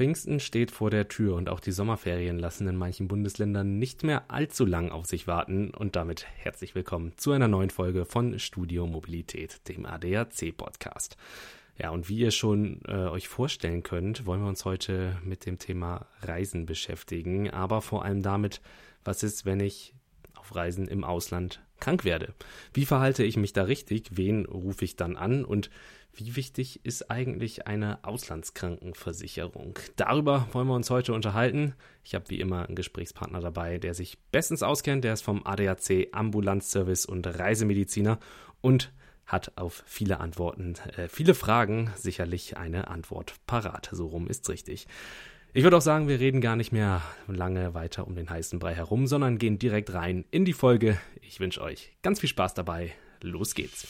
Pfingsten steht vor der Tür und auch die Sommerferien lassen in manchen Bundesländern nicht mehr allzu lang auf sich warten. Und damit herzlich willkommen zu einer neuen Folge von Studio Mobilität, dem ADAC-Podcast. Ja, und wie ihr schon äh, euch vorstellen könnt, wollen wir uns heute mit dem Thema Reisen beschäftigen, aber vor allem damit, was ist, wenn ich auf Reisen im Ausland krank werde? Wie verhalte ich mich da richtig? Wen rufe ich dann an? Und wie wichtig ist eigentlich eine Auslandskrankenversicherung? Darüber wollen wir uns heute unterhalten. Ich habe wie immer einen Gesprächspartner dabei, der sich bestens auskennt. Der ist vom ADAC Ambulanzservice und Reisemediziner und hat auf viele Antworten, äh, viele Fragen sicherlich eine Antwort parat. So rum ist's richtig. Ich würde auch sagen, wir reden gar nicht mehr lange weiter um den heißen Brei herum, sondern gehen direkt rein in die Folge. Ich wünsche euch ganz viel Spaß dabei. Los geht's.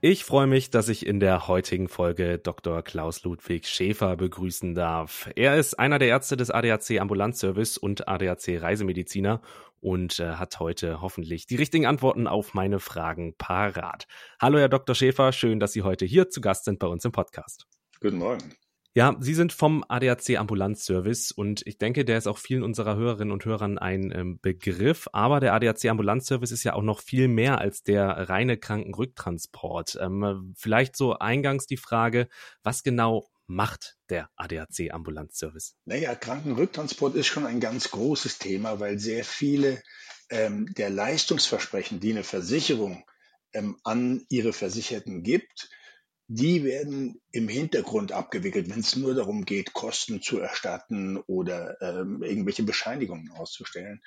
Ich freue mich, dass ich in der heutigen Folge Dr. Klaus Ludwig Schäfer begrüßen darf. Er ist einer der Ärzte des ADAC Ambulanzservice und ADAC Reisemediziner und äh, hat heute hoffentlich die richtigen Antworten auf meine Fragen parat. Hallo, Herr Dr. Schäfer, schön, dass Sie heute hier zu Gast sind bei uns im Podcast. Guten Morgen. Ja, Sie sind vom ADAC Ambulanzservice und ich denke, der ist auch vielen unserer Hörerinnen und Hörern ein ähm, Begriff. Aber der ADAC Ambulanzservice ist ja auch noch viel mehr als der reine Krankenrücktransport. Ähm, vielleicht so eingangs die Frage, was genau macht der ADAC Ambulanzservice? Naja, Krankenrücktransport ist schon ein ganz großes Thema, weil sehr viele ähm, der Leistungsversprechen, die eine Versicherung ähm, an ihre Versicherten gibt, die werden im Hintergrund abgewickelt, wenn es nur darum geht, Kosten zu erstatten oder ähm, irgendwelche Bescheinigungen auszustellen.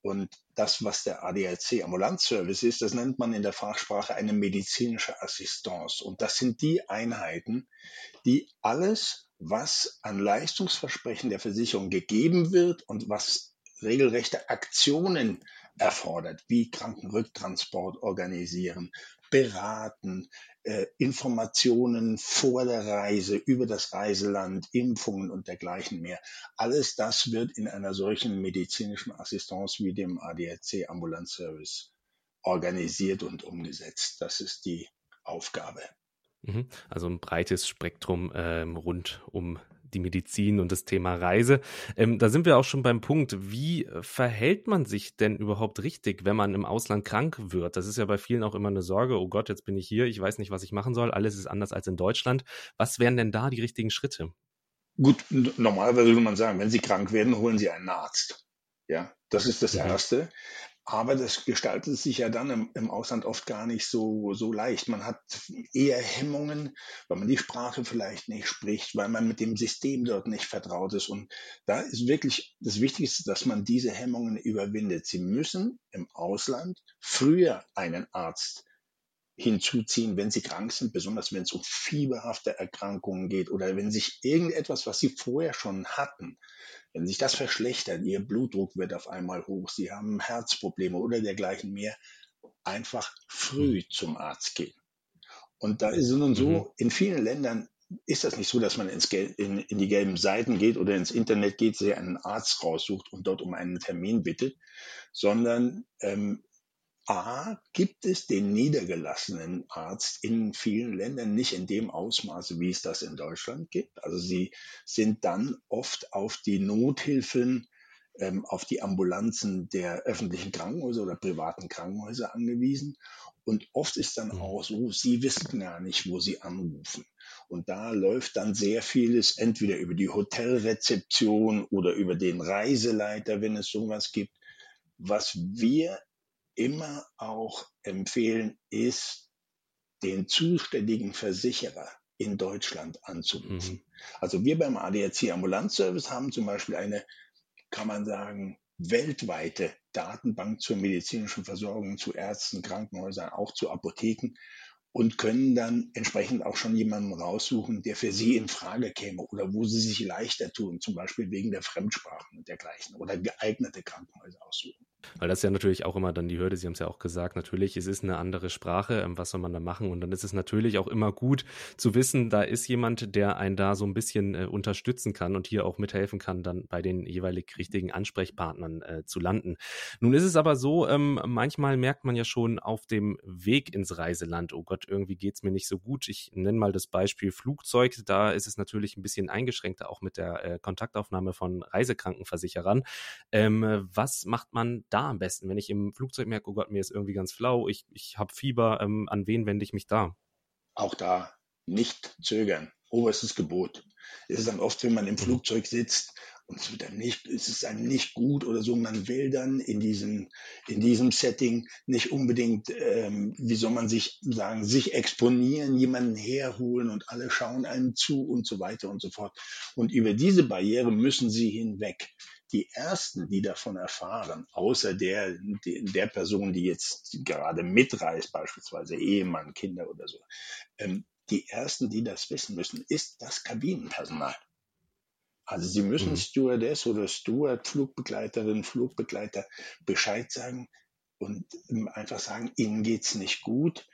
Und das, was der ADAC Ambulanzservice ist, das nennt man in der Fachsprache eine medizinische Assistance. Und das sind die Einheiten, die alles, was an Leistungsversprechen der Versicherung gegeben wird und was regelrechte Aktionen erfordert, wie Krankenrücktransport organisieren, beraten, äh, Informationen vor der Reise, über das Reiseland, Impfungen und dergleichen mehr. Alles das wird in einer solchen medizinischen Assistance wie dem ADAC Ambulanzservice organisiert und umgesetzt. Das ist die Aufgabe. Mhm. Also ein breites Spektrum ähm, rund um die Medizin und das Thema Reise. Ähm, da sind wir auch schon beim Punkt, wie verhält man sich denn überhaupt richtig, wenn man im Ausland krank wird? Das ist ja bei vielen auch immer eine Sorge, oh Gott, jetzt bin ich hier, ich weiß nicht, was ich machen soll, alles ist anders als in Deutschland. Was wären denn da die richtigen Schritte? Gut, normalerweise würde man sagen, wenn Sie krank werden, holen Sie einen Arzt. Ja, das ist das ja. Erste. Aber das gestaltet sich ja dann im, im, Ausland oft gar nicht so, so leicht. Man hat eher Hemmungen, weil man die Sprache vielleicht nicht spricht, weil man mit dem System dort nicht vertraut ist. Und da ist wirklich das Wichtigste, dass man diese Hemmungen überwindet. Sie müssen im Ausland früher einen Arzt hinzuziehen, wenn sie krank sind, besonders wenn es um fieberhafte Erkrankungen geht oder wenn sich irgendetwas, was sie vorher schon hatten, wenn sich das verschlechtert, ihr Blutdruck wird auf einmal hoch, sie haben Herzprobleme oder dergleichen mehr, einfach früh mhm. zum Arzt gehen. Und da ist es nun so, mhm. in vielen Ländern ist das nicht so, dass man ins Gel in, in, die gelben Seiten geht oder ins Internet geht, sich einen Arzt raussucht und dort um einen Termin bittet, sondern ähm, A, gibt es den niedergelassenen Arzt in vielen Ländern nicht in dem Ausmaße, wie es das in Deutschland gibt. Also sie sind dann oft auf die Nothilfen, ähm, auf die Ambulanzen der öffentlichen Krankenhäuser oder privaten Krankenhäuser angewiesen. Und oft ist dann mhm. auch so, sie wissen gar nicht, wo sie anrufen. Und da läuft dann sehr vieles entweder über die Hotelrezeption oder über den Reiseleiter, wenn es sowas gibt. Was wir immer auch empfehlen, ist, den zuständigen Versicherer in Deutschland anzurufen. Mhm. Also wir beim ADAC Ambulanzservice haben zum Beispiel eine, kann man sagen, weltweite Datenbank zur medizinischen Versorgung, zu Ärzten, Krankenhäusern, auch zu Apotheken und können dann entsprechend auch schon jemanden raussuchen, der für sie in Frage käme oder wo sie sich leichter tun, zum Beispiel wegen der Fremdsprachen und dergleichen oder geeignete Krankenhäuser aussuchen. Weil das ist ja natürlich auch immer dann die Hürde, Sie haben es ja auch gesagt, natürlich, es ist eine andere Sprache, ähm, was soll man da machen? Und dann ist es natürlich auch immer gut zu wissen, da ist jemand, der einen da so ein bisschen äh, unterstützen kann und hier auch mithelfen kann, dann bei den jeweilig richtigen Ansprechpartnern äh, zu landen. Nun ist es aber so, ähm, manchmal merkt man ja schon auf dem Weg ins Reiseland, oh Gott, irgendwie geht es mir nicht so gut. Ich nenne mal das Beispiel Flugzeug, da ist es natürlich ein bisschen eingeschränkter, auch mit der äh, Kontaktaufnahme von Reisekrankenversicherern. Ähm, was macht man da am besten, wenn ich im Flugzeug merke, oh Gott, mir ist irgendwie ganz flau, ich, ich habe Fieber, ähm, an wen wende ich mich da? Auch da nicht zögern. Oberstes Gebot. Es ist dann oft, wenn man im mhm. Flugzeug sitzt und es wird dann nicht, es ist dann nicht gut oder so. Man will dann in diesem, in diesem Setting nicht unbedingt, ähm, wie soll man sich sagen, sich exponieren, jemanden herholen und alle schauen einem zu und so weiter und so fort. Und über diese Barriere müssen sie hinweg die ersten, die davon erfahren, außer der, der Person, die jetzt gerade mitreist, beispielsweise Ehemann, Kinder oder so, ähm, die ersten, die das wissen müssen, ist das Kabinenpersonal. Also Sie müssen mhm. Stewardess oder Steward, Flugbegleiterin, Flugbegleiter Bescheid sagen und ähm, einfach sagen, Ihnen geht's nicht gut,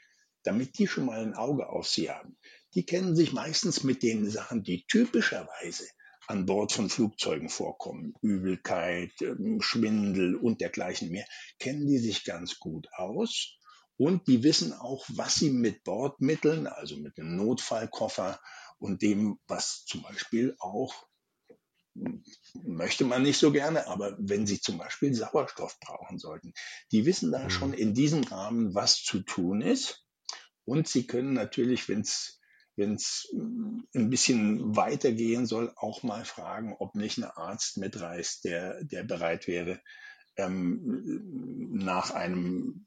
damit die schon mal ein Auge auf Sie haben. Die kennen sich meistens mit den Sachen, die typischerweise an Bord von Flugzeugen vorkommen, Übelkeit, ähm, Schwindel und dergleichen mehr, kennen die sich ganz gut aus. Und die wissen auch, was sie mit Bordmitteln, also mit dem Notfallkoffer und dem, was zum Beispiel auch hm, möchte man nicht so gerne, aber wenn sie zum Beispiel Sauerstoff brauchen sollten, die wissen da schon mhm. in diesem Rahmen, was zu tun ist. Und sie können natürlich, wenn es wenn es ein bisschen weitergehen soll, auch mal fragen, ob nicht ein Arzt mitreist, der, der bereit wäre, ähm, nach einem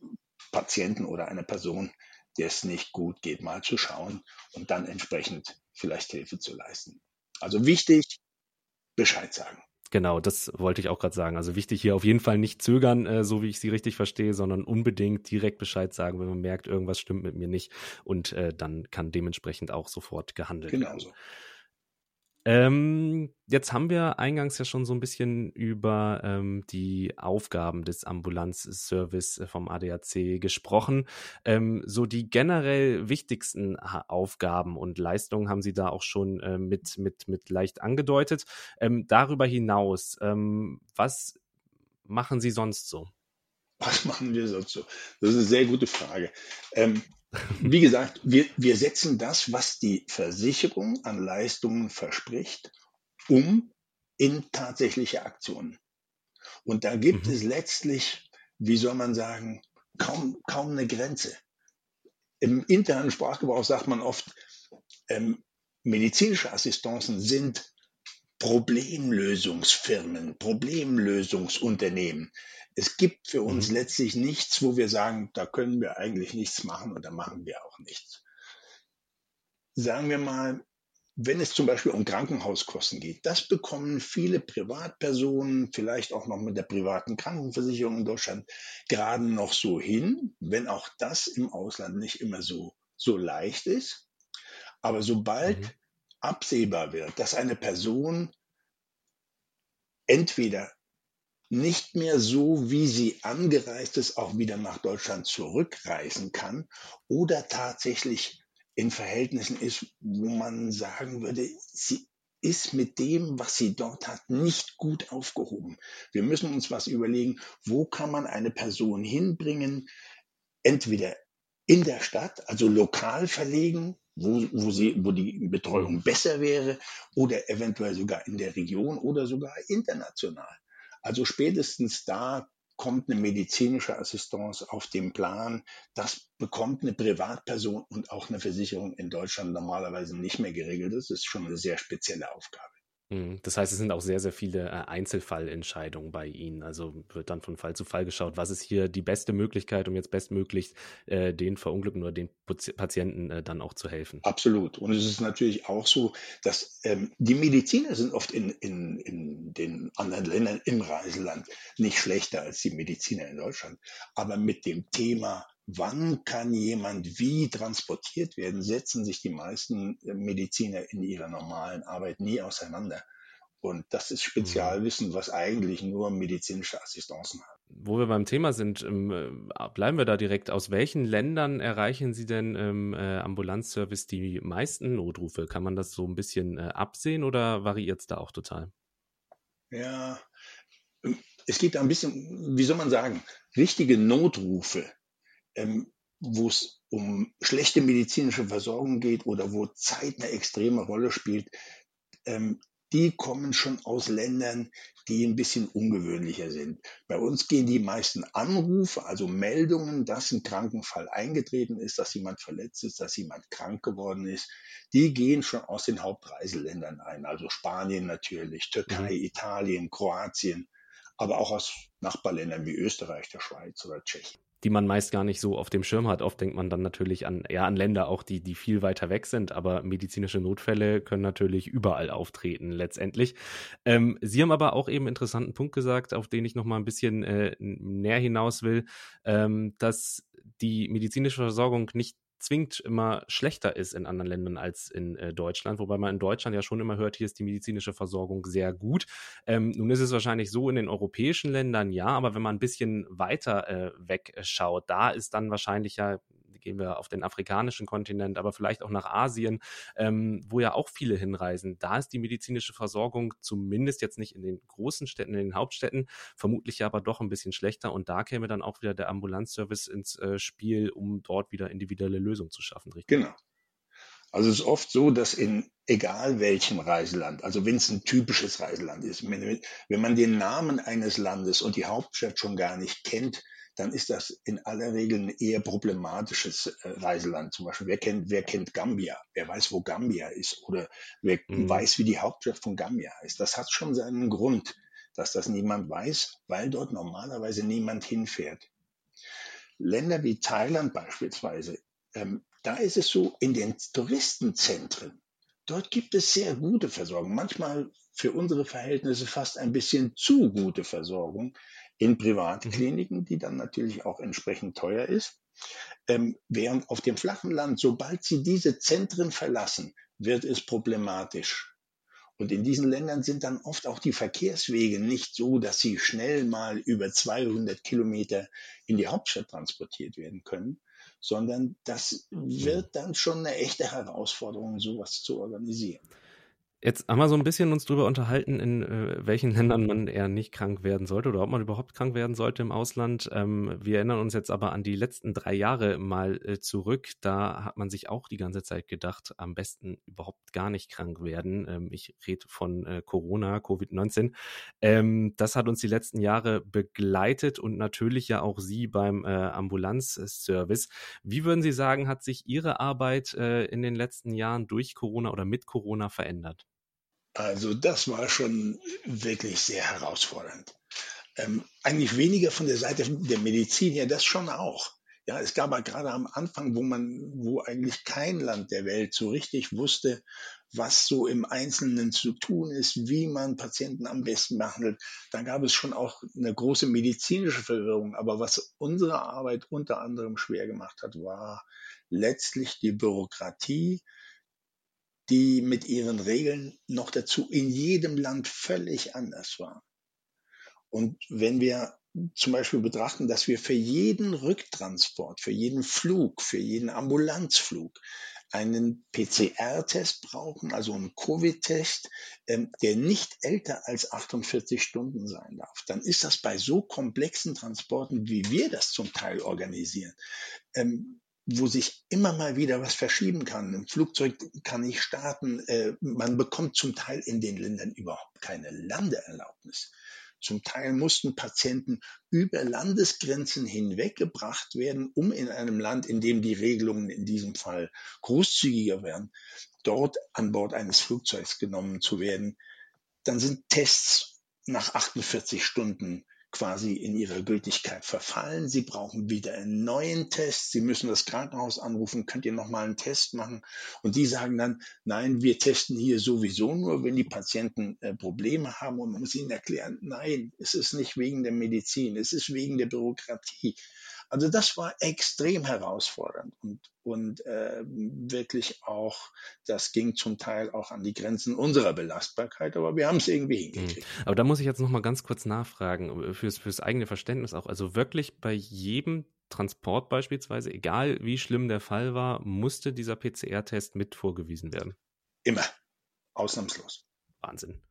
Patienten oder einer Person, der es nicht gut geht, mal zu schauen und dann entsprechend vielleicht Hilfe zu leisten. Also wichtig, Bescheid sagen. Genau, das wollte ich auch gerade sagen. Also wichtig hier auf jeden Fall nicht zögern, äh, so wie ich sie richtig verstehe, sondern unbedingt direkt Bescheid sagen, wenn man merkt, irgendwas stimmt mit mir nicht. Und äh, dann kann dementsprechend auch sofort gehandelt genau werden. So. Ähm, jetzt haben wir eingangs ja schon so ein bisschen über ähm, die Aufgaben des Ambulanzservice äh, vom ADAC gesprochen. Ähm, so die generell wichtigsten Aufgaben und Leistungen haben Sie da auch schon äh, mit, mit, mit leicht angedeutet. Ähm, darüber hinaus, ähm, was machen Sie sonst so? Was machen wir sonst so? Das ist eine sehr gute Frage. Wie gesagt, wir, wir setzen das, was die Versicherung an Leistungen verspricht, um in tatsächliche Aktionen. Und da gibt mhm. es letztlich, wie soll man sagen, kaum, kaum eine Grenze. Im internen Sprachgebrauch sagt man oft, ähm, medizinische Assistenzen sind Problemlösungsfirmen, Problemlösungsunternehmen es gibt für uns mhm. letztlich nichts, wo wir sagen, da können wir eigentlich nichts machen und da machen wir auch nichts. Sagen wir mal, wenn es zum Beispiel um Krankenhauskosten geht, das bekommen viele Privatpersonen, vielleicht auch noch mit der privaten Krankenversicherung in Deutschland, gerade noch so hin, wenn auch das im Ausland nicht immer so, so leicht ist. Aber sobald mhm. absehbar wird, dass eine Person entweder nicht mehr so, wie sie angereist ist, auch wieder nach Deutschland zurückreisen kann oder tatsächlich in Verhältnissen ist, wo man sagen würde, sie ist mit dem, was sie dort hat, nicht gut aufgehoben. Wir müssen uns was überlegen, wo kann man eine Person hinbringen, entweder in der Stadt, also lokal verlegen, wo, wo, sie, wo die Betreuung besser wäre, oder eventuell sogar in der Region oder sogar international. Also spätestens da kommt eine medizinische Assistance auf den Plan. Das bekommt eine Privatperson und auch eine Versicherung in Deutschland normalerweise nicht mehr geregelt. Das ist schon eine sehr spezielle Aufgabe. Mhm. Das heißt, es sind auch sehr, sehr viele äh, Einzelfallentscheidungen bei Ihnen. Also wird dann von Fall zu Fall geschaut, was ist hier die beste Möglichkeit, um jetzt bestmöglich äh, den Verunglückten oder den Patienten äh, dann auch zu helfen. Absolut. Und es ist natürlich auch so, dass ähm, die Mediziner sind oft in, in, in den anderen Ländern im Reiseland nicht schlechter als die Mediziner in Deutschland. Aber mit dem Thema wann kann jemand wie transportiert werden, setzen sich die meisten Mediziner in ihrer normalen Arbeit nie auseinander. Und das ist Spezialwissen, was eigentlich nur medizinische Assistenzen hat. Wo wir beim Thema sind, ähm, äh, bleiben wir da direkt. Aus welchen Ländern erreichen Sie denn im äh, Ambulanzservice die meisten Notrufe? Kann man das so ein bisschen äh, absehen oder variiert es da auch total? Ja, es gibt ein bisschen, wie soll man sagen, richtige Notrufe, ähm, wo es um schlechte medizinische Versorgung geht oder wo Zeit eine extreme Rolle spielt. Ähm, die kommen schon aus Ländern, die ein bisschen ungewöhnlicher sind. Bei uns gehen die meisten Anrufe, also Meldungen, dass ein Krankenfall eingetreten ist, dass jemand verletzt ist, dass jemand krank geworden ist, die gehen schon aus den Hauptreiseländern ein, also Spanien natürlich, Türkei, mhm. Italien, Kroatien, aber auch aus Nachbarländern wie Österreich, der Schweiz oder Tschechien die man meist gar nicht so auf dem Schirm hat. Oft denkt man dann natürlich an, ja, an Länder auch, die, die viel weiter weg sind, aber medizinische Notfälle können natürlich überall auftreten, letztendlich. Ähm, Sie haben aber auch eben einen interessanten Punkt gesagt, auf den ich noch mal ein bisschen äh, näher hinaus will, ähm, dass die medizinische Versorgung nicht zwingend immer schlechter ist in anderen Ländern als in äh, Deutschland, wobei man in Deutschland ja schon immer hört, hier ist die medizinische Versorgung sehr gut. Ähm, nun ist es wahrscheinlich so in den europäischen Ländern ja, aber wenn man ein bisschen weiter äh, wegschaut, da ist dann wahrscheinlich ja gehen wir auf den afrikanischen Kontinent, aber vielleicht auch nach Asien, ähm, wo ja auch viele hinreisen. Da ist die medizinische Versorgung zumindest jetzt nicht in den großen Städten, in den Hauptstädten, vermutlich aber doch ein bisschen schlechter. Und da käme dann auch wieder der Ambulanzservice ins äh, Spiel, um dort wieder individuelle Lösungen zu schaffen, richtig? Genau. Also es ist oft so, dass in egal welchem Reiseland, also wenn es ein typisches Reiseland ist, wenn, wenn man den Namen eines Landes und die Hauptstadt schon gar nicht kennt, dann ist das in aller Regel ein eher problematisches äh, Reiseland. Zum Beispiel, wer kennt, wer kennt Gambia? Wer weiß, wo Gambia ist? Oder wer mhm. weiß, wie die Hauptstadt von Gambia heißt? Das hat schon seinen Grund, dass das niemand weiß, weil dort normalerweise niemand hinfährt. Länder wie Thailand beispielsweise, ähm, da ist es so, in den Touristenzentren, dort gibt es sehr gute Versorgung. Manchmal für unsere Verhältnisse fast ein bisschen zu gute Versorgung in Privatkliniken, die dann natürlich auch entsprechend teuer ist. Ähm, während auf dem flachen Land, sobald sie diese Zentren verlassen, wird es problematisch. Und in diesen Ländern sind dann oft auch die Verkehrswege nicht so, dass sie schnell mal über 200 Kilometer in die Hauptstadt transportiert werden können, sondern das wird dann schon eine echte Herausforderung, sowas zu organisieren. Jetzt haben wir so ein bisschen uns drüber unterhalten, in äh, welchen Ländern man eher nicht krank werden sollte oder ob man überhaupt krank werden sollte im Ausland. Ähm, wir erinnern uns jetzt aber an die letzten drei Jahre mal äh, zurück. Da hat man sich auch die ganze Zeit gedacht, am besten überhaupt gar nicht krank werden. Ähm, ich rede von äh, Corona, Covid-19. Ähm, das hat uns die letzten Jahre begleitet und natürlich ja auch Sie beim äh, Ambulanzservice. Wie würden Sie sagen, hat sich Ihre Arbeit äh, in den letzten Jahren durch Corona oder mit Corona verändert? Also das war schon wirklich sehr herausfordernd. Ähm, eigentlich weniger von der Seite der Medizin her, das schon auch. Ja, es gab aber gerade am Anfang, wo man, wo eigentlich kein Land der Welt so richtig wusste, was so im Einzelnen zu tun ist, wie man Patienten am besten behandelt. Da gab es schon auch eine große medizinische Verwirrung. Aber was unsere Arbeit unter anderem schwer gemacht hat, war letztlich die Bürokratie, die mit ihren Regeln noch dazu in jedem Land völlig anders war. Und wenn wir zum Beispiel betrachten, dass wir für jeden Rücktransport, für jeden Flug, für jeden Ambulanzflug einen PCR-Test brauchen, also einen Covid-Test, ähm, der nicht älter als 48 Stunden sein darf, dann ist das bei so komplexen Transporten, wie wir das zum Teil organisieren, ähm, wo sich immer mal wieder was verschieben kann. Ein Flugzeug kann nicht starten. Äh, man bekommt zum Teil in den Ländern überhaupt keine Landeerlaubnis. Zum Teil mussten Patienten über Landesgrenzen hinweggebracht werden, um in einem Land, in dem die Regelungen in diesem Fall großzügiger werden, dort an Bord eines Flugzeugs genommen zu werden. Dann sind Tests nach 48 Stunden quasi in ihrer Gültigkeit verfallen. Sie brauchen wieder einen neuen Test. Sie müssen das Krankenhaus anrufen, könnt ihr nochmal einen Test machen? Und die sagen dann, nein, wir testen hier sowieso nur, wenn die Patienten äh, Probleme haben. Und man muss ihnen erklären, nein, es ist nicht wegen der Medizin, es ist wegen der Bürokratie. Also das war extrem herausfordernd und, und äh, wirklich auch, das ging zum Teil auch an die Grenzen unserer Belastbarkeit, aber wir haben es irgendwie mhm. hingekriegt. Aber da muss ich jetzt noch mal ganz kurz nachfragen, fürs, fürs eigene Verständnis auch. Also wirklich bei jedem Transport beispielsweise, egal wie schlimm der Fall war, musste dieser PCR-Test mit vorgewiesen werden. Immer. Ausnahmslos. Wahnsinn.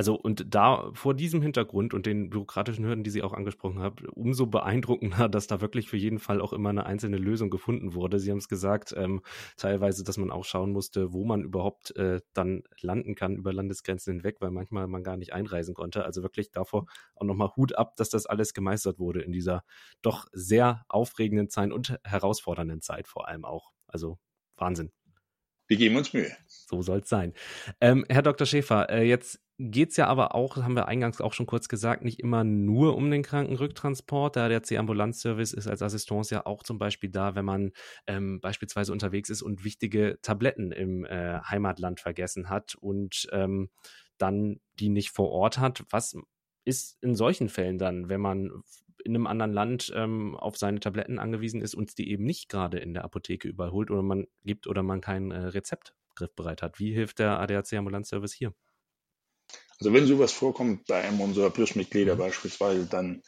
Also und da vor diesem Hintergrund und den bürokratischen Hürden, die Sie auch angesprochen haben, umso beeindruckender, dass da wirklich für jeden Fall auch immer eine einzelne Lösung gefunden wurde. Sie haben es gesagt, ähm, teilweise, dass man auch schauen musste, wo man überhaupt äh, dann landen kann über Landesgrenzen hinweg, weil manchmal man gar nicht einreisen konnte. Also wirklich davor auch nochmal Hut ab, dass das alles gemeistert wurde in dieser doch sehr aufregenden Zeit und herausfordernden Zeit vor allem auch. Also Wahnsinn. Wir geben uns Mühe. So soll es sein. Ähm, Herr Dr. Schäfer, äh, jetzt geht es ja aber auch, haben wir eingangs auch schon kurz gesagt, nicht immer nur um den Krankenrücktransport. Da der C-Ambulanzservice ist als Assistance ja auch zum Beispiel da, wenn man ähm, beispielsweise unterwegs ist und wichtige Tabletten im äh, Heimatland vergessen hat und ähm, dann die nicht vor Ort hat. Was ist in solchen Fällen dann, wenn man in einem anderen Land ähm, auf seine Tabletten angewiesen ist und die eben nicht gerade in der Apotheke überholt oder man gibt oder man kein äh, Rezept griffbereit hat? Wie hilft der ADAC-Ambulanzservice hier? Also wenn sowas vorkommt bei einem unserer Plusmitglieder mhm. beispielsweise, dann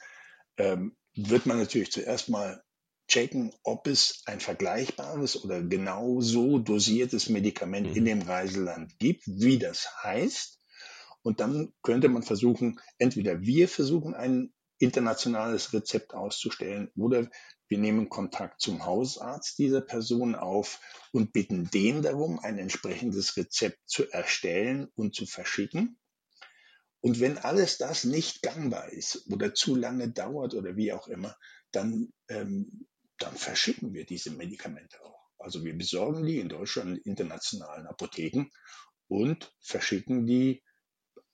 ähm, wird man natürlich zuerst mal checken, ob es ein vergleichbares oder genauso dosiertes Medikament mhm. in dem Reiseland gibt, wie das heißt. Und dann könnte man versuchen, entweder wir versuchen ein internationales Rezept auszustellen oder wir nehmen Kontakt zum Hausarzt dieser Person auf und bitten den darum, ein entsprechendes Rezept zu erstellen und zu verschicken. Und wenn alles das nicht gangbar ist oder zu lange dauert oder wie auch immer, dann, ähm, dann verschicken wir diese Medikamente auch. Also wir besorgen die in Deutschland in internationalen Apotheken und verschicken die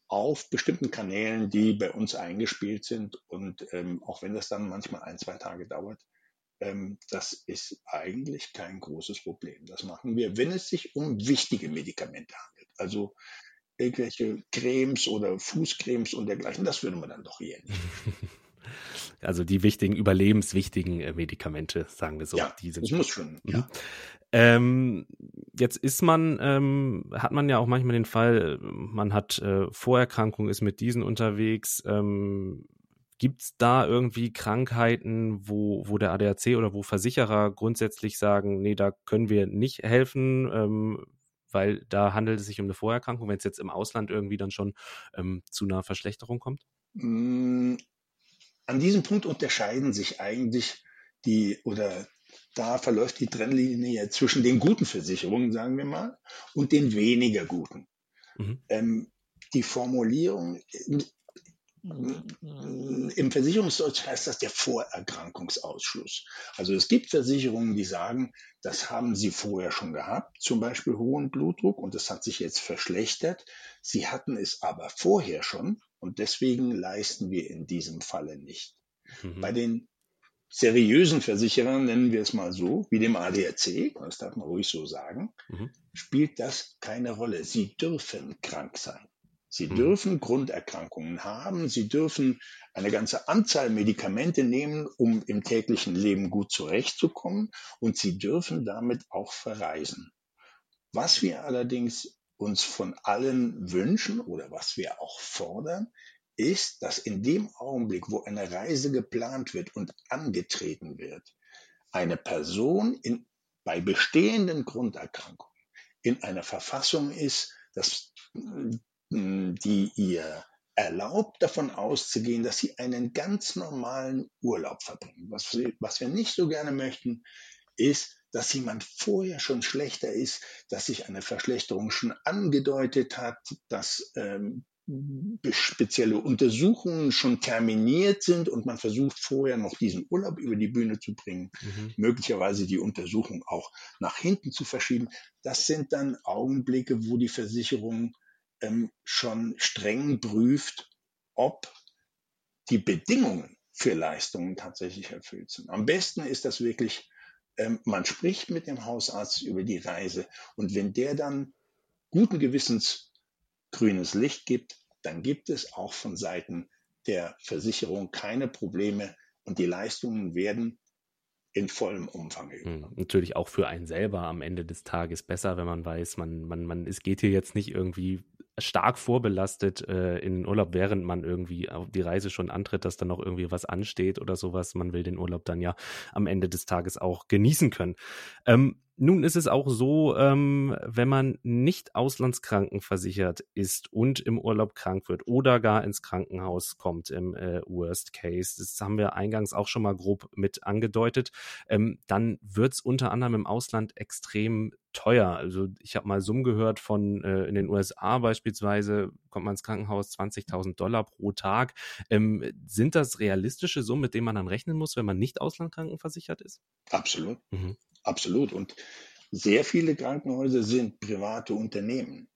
auf bestimmten Kanälen, die bei uns eingespielt sind. Und ähm, auch wenn das dann manchmal ein, zwei Tage dauert, ähm, das ist eigentlich kein großes Problem. Das machen wir, wenn es sich um wichtige Medikamente handelt. Also irgendwelche Cremes oder Fußcremes und dergleichen, das würde man dann doch eher nicht. Also die wichtigen, überlebenswichtigen äh, Medikamente, sagen wir so. Ja, die sind das muss schon. Mhm. Ja. Ähm, jetzt ist man, ähm, hat man ja auch manchmal den Fall, man hat äh, Vorerkrankungen, ist mit diesen unterwegs. Ähm, Gibt es da irgendwie Krankheiten, wo, wo der ADAC oder wo Versicherer grundsätzlich sagen, nee, da können wir nicht helfen? Ähm, weil da handelt es sich um eine Vorerkrankung, wenn es jetzt im Ausland irgendwie dann schon ähm, zu einer Verschlechterung kommt? An diesem Punkt unterscheiden sich eigentlich die oder da verläuft die Trennlinie zwischen den guten Versicherungen, sagen wir mal, und den weniger guten. Mhm. Ähm, die Formulierung im Versicherungsdeutsch heißt das der Vorerkrankungsausschluss. Also es gibt Versicherungen, die sagen, das haben sie vorher schon gehabt, zum Beispiel hohen Blutdruck und das hat sich jetzt verschlechtert. Sie hatten es aber vorher schon und deswegen leisten wir in diesem Falle nicht. Mhm. Bei den seriösen Versicherern, nennen wir es mal so, wie dem ADAC, das darf man ruhig so sagen, mhm. spielt das keine Rolle. Sie dürfen krank sein. Sie hm. dürfen Grunderkrankungen haben. Sie dürfen eine ganze Anzahl Medikamente nehmen, um im täglichen Leben gut zurechtzukommen. Und sie dürfen damit auch verreisen. Was wir allerdings uns von allen wünschen oder was wir auch fordern, ist, dass in dem Augenblick, wo eine Reise geplant wird und angetreten wird, eine Person in, bei bestehenden Grunderkrankungen in einer Verfassung ist, dass die ihr erlaubt, davon auszugehen, dass sie einen ganz normalen Urlaub verbringen. Was was wir nicht so gerne möchten, ist, dass jemand vorher schon schlechter ist, dass sich eine Verschlechterung schon angedeutet hat, dass ähm, spezielle Untersuchungen schon terminiert sind und man versucht vorher noch diesen Urlaub über die Bühne zu bringen, mhm. möglicherweise die Untersuchung auch nach hinten zu verschieben. Das sind dann Augenblicke, wo die Versicherung ähm, schon streng prüft, ob die Bedingungen für Leistungen tatsächlich erfüllt sind. Am besten ist das wirklich, ähm, man spricht mit dem Hausarzt über die Reise und wenn der dann guten Gewissens grünes Licht gibt, dann gibt es auch von Seiten der Versicherung keine Probleme und die Leistungen werden in vollem Umfang. Hm, natürlich auch für einen selber am Ende des Tages besser, wenn man weiß, man, man, man, es geht hier jetzt nicht irgendwie stark vorbelastet äh, in den Urlaub, während man irgendwie auf die Reise schon antritt, dass dann noch irgendwie was ansteht oder sowas. Man will den Urlaub dann ja am Ende des Tages auch genießen können. Ähm, nun ist es auch so, ähm, wenn man nicht auslandskrankenversichert ist und im Urlaub krank wird oder gar ins Krankenhaus kommt im äh, Worst Case, das haben wir eingangs auch schon mal grob mit angedeutet, ähm, dann wird es unter anderem im Ausland extrem teuer. Also ich habe mal Summen gehört von äh, in den USA beispielsweise kommt man ins Krankenhaus 20.000 Dollar pro Tag. Ähm, sind das realistische Summen, mit denen man dann rechnen muss, wenn man nicht auslandkrankenversichert ist? Absolut. Mhm. Absolut. Und sehr viele Krankenhäuser sind private Unternehmen.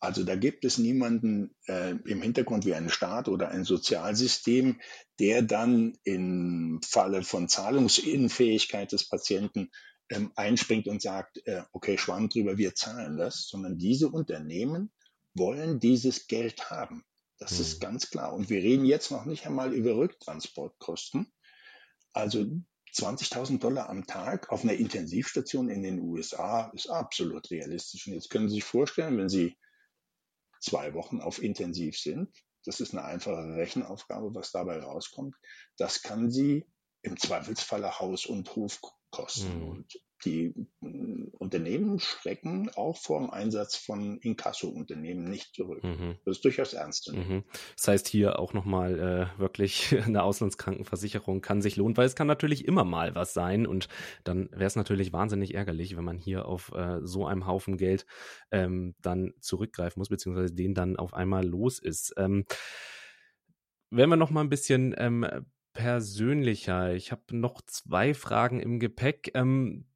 Also da gibt es niemanden äh, im Hintergrund wie einen Staat oder ein Sozialsystem, der dann im Falle von Zahlungsunfähigkeit des Patienten ähm, einspringt und sagt, äh, okay, Schwamm drüber, wir zahlen das, sondern diese Unternehmen wollen dieses Geld haben. Das mhm. ist ganz klar. Und wir reden jetzt noch nicht einmal über Rücktransportkosten. Also 20.000 Dollar am Tag auf einer Intensivstation in den USA ist absolut realistisch. Und jetzt können Sie sich vorstellen, wenn Sie zwei Wochen auf Intensiv sind, das ist eine einfache Rechenaufgabe, was dabei rauskommt, das kann Sie im Zweifelsfalle Haus und Hof kosten. Mhm. Und die mm, Unternehmen schrecken auch vor dem Einsatz von Inkasso-Unternehmen nicht zurück. Mhm. Das ist durchaus ernst. Mhm. Das heißt hier auch nochmal äh, wirklich eine Auslandskrankenversicherung kann sich lohnen, weil es kann natürlich immer mal was sein und dann wäre es natürlich wahnsinnig ärgerlich, wenn man hier auf äh, so einem Haufen Geld ähm, dann zurückgreifen muss, beziehungsweise den dann auf einmal los ist. Ähm, wenn wir noch mal ein bisschen ähm, persönlicher. Ich habe noch zwei Fragen im Gepäck. Ähm,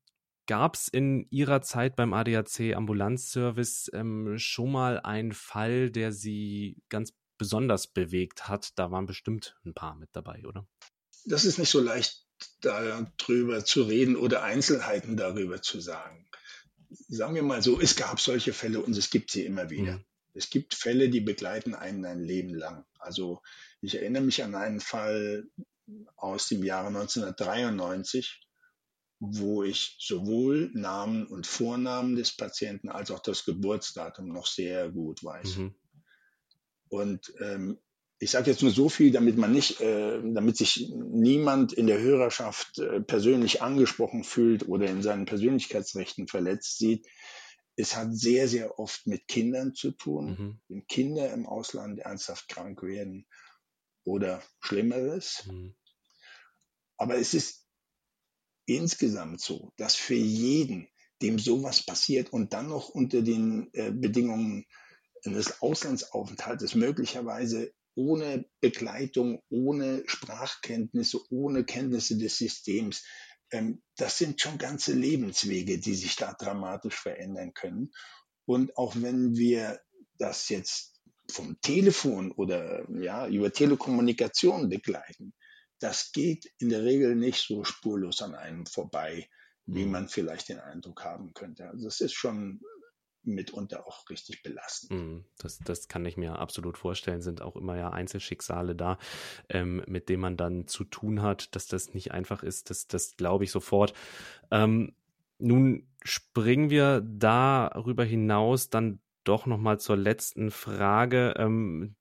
Gab es in Ihrer Zeit beim ADAC Ambulanzservice ähm, schon mal einen Fall, der Sie ganz besonders bewegt hat? Da waren bestimmt ein paar mit dabei, oder? Das ist nicht so leicht, darüber zu reden oder Einzelheiten darüber zu sagen. Sagen wir mal so, es gab solche Fälle und es gibt sie immer wieder. Mhm. Es gibt Fälle, die begleiten einen ein Leben lang. Also ich erinnere mich an einen Fall aus dem Jahre 1993, wo ich sowohl Namen und Vornamen des Patienten als auch das Geburtsdatum noch sehr gut weiß. Mhm. Und ähm, ich sage jetzt nur so viel, damit man nicht, äh, damit sich niemand in der Hörerschaft äh, persönlich angesprochen fühlt oder in seinen Persönlichkeitsrechten verletzt sieht. Es hat sehr, sehr oft mit Kindern zu tun, mhm. wenn Kinder im Ausland ernsthaft krank werden oder Schlimmeres. Mhm. Aber es ist insgesamt so, dass für jeden, dem sowas passiert und dann noch unter den äh, Bedingungen des Auslandsaufenthaltes möglicherweise ohne Begleitung, ohne Sprachkenntnisse, ohne Kenntnisse des Systems, ähm, das sind schon ganze Lebenswege, die sich da dramatisch verändern können. Und auch wenn wir das jetzt vom Telefon oder ja, über Telekommunikation begleiten, das geht in der Regel nicht so spurlos an einem vorbei, wie mhm. man vielleicht den Eindruck haben könnte. Also es ist schon mitunter auch richtig belastend. Mhm. Das, das kann ich mir absolut vorstellen, sind auch immer ja Einzelschicksale da, ähm, mit denen man dann zu tun hat, dass das nicht einfach ist, das, das glaube ich sofort. Ähm, nun springen wir darüber hinaus dann doch nochmal zur letzten Frage. Ähm,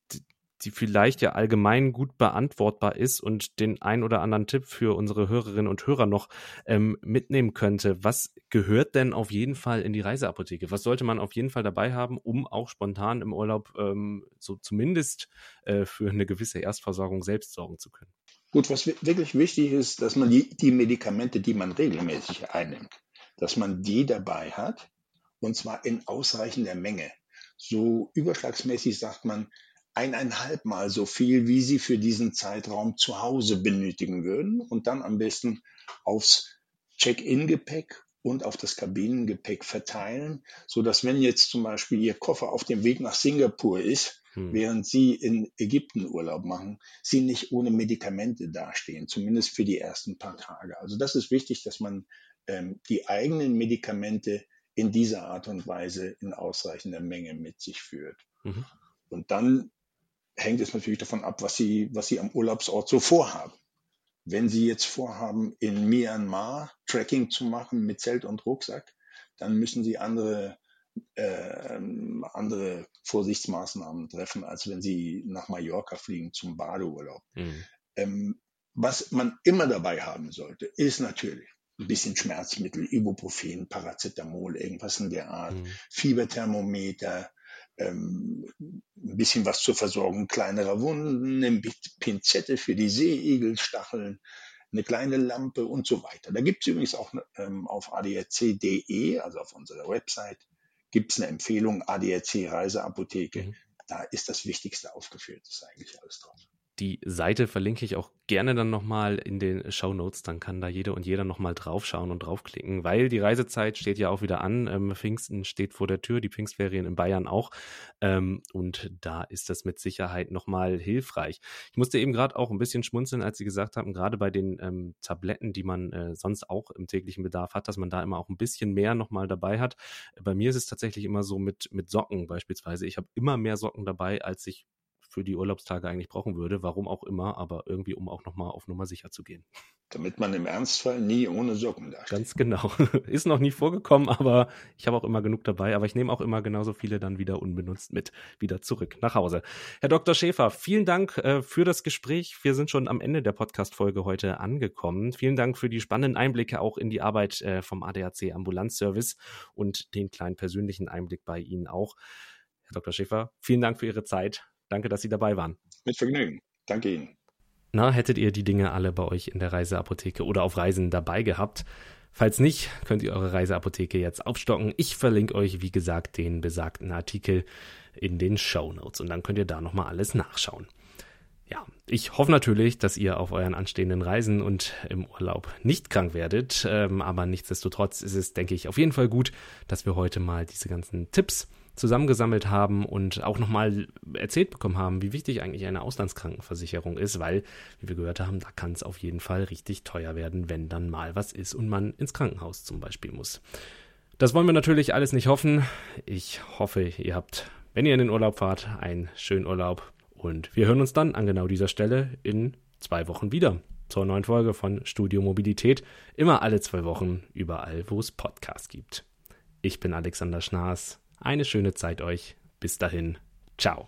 die vielleicht ja allgemein gut beantwortbar ist und den ein oder anderen Tipp für unsere Hörerinnen und Hörer noch ähm, mitnehmen könnte. Was gehört denn auf jeden Fall in die Reiseapotheke? Was sollte man auf jeden Fall dabei haben, um auch spontan im Urlaub ähm, so zumindest äh, für eine gewisse Erstversorgung selbst sorgen zu können? Gut, was wirklich wichtig ist, dass man die, die Medikamente, die man regelmäßig einnimmt, dass man die dabei hat und zwar in ausreichender Menge. So überschlagsmäßig sagt man, eineinhalb Mal so viel, wie sie für diesen Zeitraum zu Hause benötigen würden und dann am besten aufs Check-in-Gepäck und auf das Kabinengepäck verteilen, so dass wenn jetzt zum Beispiel Ihr Koffer auf dem Weg nach Singapur ist, hm. während Sie in Ägypten Urlaub machen, Sie nicht ohne Medikamente dastehen, zumindest für die ersten paar Tage. Also das ist wichtig, dass man ähm, die eigenen Medikamente in dieser Art und Weise in ausreichender Menge mit sich führt. Mhm. Und dann hängt es natürlich davon ab, was Sie, was Sie am Urlaubsort so vorhaben. Wenn Sie jetzt vorhaben, in Myanmar Trekking zu machen mit Zelt und Rucksack, dann müssen Sie andere, äh, andere Vorsichtsmaßnahmen treffen, als wenn Sie nach Mallorca fliegen zum Badeurlaub. Mhm. Ähm, was man immer dabei haben sollte, ist natürlich ein bisschen Schmerzmittel, Ibuprofen, Paracetamol, irgendwas in der Art, mhm. Fieberthermometer, ähm, ein bisschen was zur Versorgung kleinerer Wunden, eine Pinzette für die Seeigelstacheln, eine kleine Lampe und so weiter. Da gibt es übrigens auch ähm, auf adrc.de, also auf unserer Website, gibt es eine Empfehlung, ADAC Reiseapotheke. Mhm. Da ist das Wichtigste aufgeführt. Das ist eigentlich alles drauf. Die Seite verlinke ich auch gerne dann nochmal in den Show Notes. Dann kann da jede und jeder nochmal draufschauen und draufklicken, weil die Reisezeit steht ja auch wieder an. Ähm, Pfingsten steht vor der Tür, die Pfingstferien in Bayern auch. Ähm, und da ist das mit Sicherheit nochmal hilfreich. Ich musste eben gerade auch ein bisschen schmunzeln, als Sie gesagt haben, gerade bei den ähm, Tabletten, die man äh, sonst auch im täglichen Bedarf hat, dass man da immer auch ein bisschen mehr nochmal dabei hat. Bei mir ist es tatsächlich immer so mit, mit Socken beispielsweise. Ich habe immer mehr Socken dabei, als ich für die Urlaubstage eigentlich brauchen würde. Warum auch immer, aber irgendwie, um auch nochmal auf Nummer sicher zu gehen. Damit man im Ernstfall nie ohne Socken dasteht. Ganz genau. Ist noch nie vorgekommen, aber ich habe auch immer genug dabei. Aber ich nehme auch immer genauso viele dann wieder unbenutzt mit, wieder zurück nach Hause. Herr Dr. Schäfer, vielen Dank äh, für das Gespräch. Wir sind schon am Ende der Podcast-Folge heute angekommen. Vielen Dank für die spannenden Einblicke auch in die Arbeit äh, vom ADAC Ambulanzservice und den kleinen persönlichen Einblick bei Ihnen auch. Herr Dr. Schäfer, vielen Dank für Ihre Zeit. Danke, dass Sie dabei waren. Mit Vergnügen. Danke Ihnen. Na, hättet ihr die Dinge alle bei euch in der Reiseapotheke oder auf Reisen dabei gehabt? Falls nicht, könnt ihr eure Reiseapotheke jetzt aufstocken. Ich verlinke euch, wie gesagt, den besagten Artikel in den Show Notes und dann könnt ihr da nochmal alles nachschauen. Ja, ich hoffe natürlich, dass ihr auf euren anstehenden Reisen und im Urlaub nicht krank werdet, ähm, aber nichtsdestotrotz ist es, denke ich, auf jeden Fall gut, dass wir heute mal diese ganzen Tipps zusammengesammelt haben und auch nochmal erzählt bekommen haben, wie wichtig eigentlich eine Auslandskrankenversicherung ist, weil, wie wir gehört haben, da kann es auf jeden Fall richtig teuer werden, wenn dann mal was ist und man ins Krankenhaus zum Beispiel muss. Das wollen wir natürlich alles nicht hoffen. Ich hoffe, ihr habt, wenn ihr in den Urlaub fahrt, einen schönen Urlaub. Und wir hören uns dann an genau dieser Stelle in zwei Wochen wieder zur neuen Folge von Studio Mobilität. Immer alle zwei Wochen, überall, wo es Podcasts gibt. Ich bin Alexander Schnaas. Eine schöne Zeit euch. Bis dahin. Ciao.